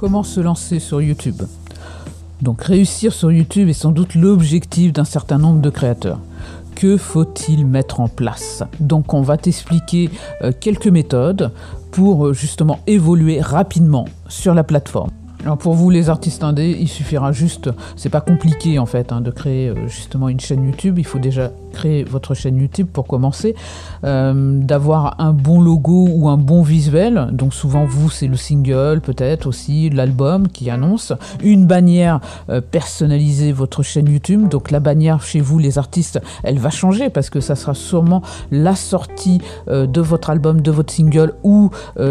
Comment se lancer sur YouTube Donc réussir sur YouTube est sans doute l'objectif d'un certain nombre de créateurs. Que faut-il mettre en place? Donc on va t'expliquer euh, quelques méthodes pour euh, justement évoluer rapidement sur la plateforme. Alors pour vous les artistes indés, il suffira juste, c'est pas compliqué en fait hein, de créer euh, justement une chaîne YouTube. Il faut déjà créer votre chaîne YouTube pour commencer, euh, d'avoir un bon logo ou un bon visuel. Donc souvent vous c'est le single peut-être aussi l'album qui annonce une bannière euh, personnalisée votre chaîne YouTube. Donc la bannière chez vous les artistes, elle va changer parce que ça sera sûrement la sortie de votre album, de votre single ou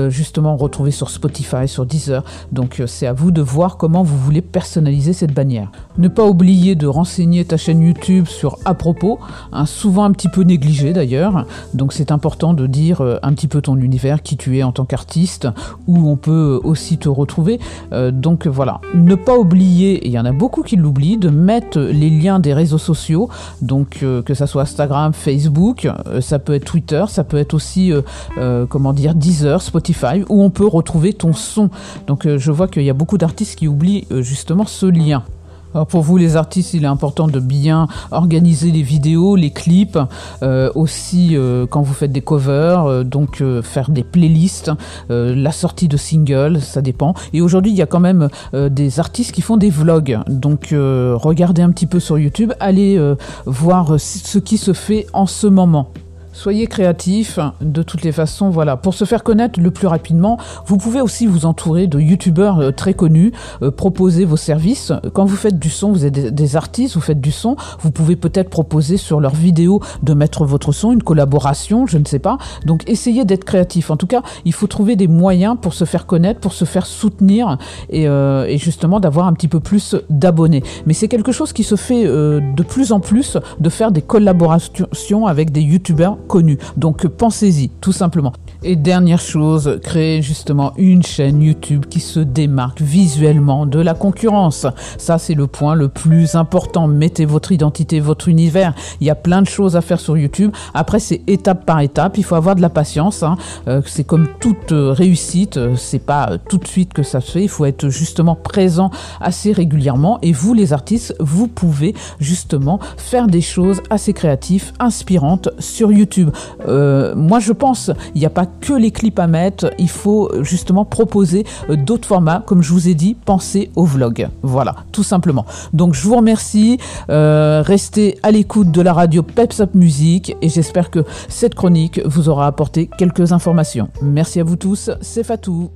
justement retrouvé sur Spotify, sur Deezer. Donc c'est à de voir comment vous voulez personnaliser cette bannière. Ne pas oublier de renseigner ta chaîne YouTube sur à propos, hein, souvent un petit peu négligé d'ailleurs. Donc c'est important de dire euh, un petit peu ton univers, qui tu es en tant qu'artiste, où on peut aussi te retrouver. Euh, donc voilà, ne pas oublier, et il y en a beaucoup qui l'oublient, de mettre les liens des réseaux sociaux, donc euh, que ça soit Instagram, Facebook, ça peut être Twitter, ça peut être aussi comment dire Deezer, Spotify, où on peut retrouver ton son. Donc je vois qu'il y a beaucoup d'artistes qui oublient euh, justement ce lien. Alors pour vous les artistes, il est important de bien organiser les vidéos, les clips, euh, aussi euh, quand vous faites des covers, donc faire des playlists, la sortie de singles, ça dépend. Et aujourd'hui, il y a quand même des artistes qui font des vlogs, donc regardez un petit peu sur YouTube, allez voir ce qui se fait en ce moment. Soyez créatifs, de toutes les façons, voilà. Pour se faire connaître le plus rapidement, vous pouvez aussi vous entourer de youtubeurs euh, très connus, euh, proposer vos services. Quand vous faites du son, vous êtes des, artistes, vous faites du son, vous pouvez peut-être proposer sur leurs vidéos de mettre votre son, une collaboration, je ne sais pas. Donc essayez d'être créatif. En tout cas, il faut trouver des moyens pour se faire connaître, pour se faire soutenir et, euh, et justement d'avoir un petit peu plus d'abonnés. Mais c'est quelque chose qui se fait de plus en plus, de faire des collaborations avec des youtubeurs Donc pensez-y, tout simplement. Et dernière chose, créez justement une chaîne YouTube qui se démarque visuellement de la concurrence. Ça, c'est le point le plus important. Mettez votre identité, votre univers. Il y a plein de choses à faire sur YouTube. Après, c'est étape par étape. Il faut avoir de la patience. Hein. Euh, c'est comme toute euh, réussite. Euh, c'est pas tout de suite que ça se fait. Il faut être justement présent assez régulièrement. Et vous, les artistes, vous pouvez justement faire des choses assez créatives, inspirantes sur YouTube. Moi, je pense, il n'y a pas que les clips à mettre, il faut justement proposer euh, d'autres formats, comme je vous ai dit, pensez au vlog. Voilà, tout simplement. Donc je vous remercie, euh, restez à l'écoute de la radio Peps Up Music et j'espère que cette chronique vous aura apporté quelques informations. Merci à vous tous, c'est Fatou.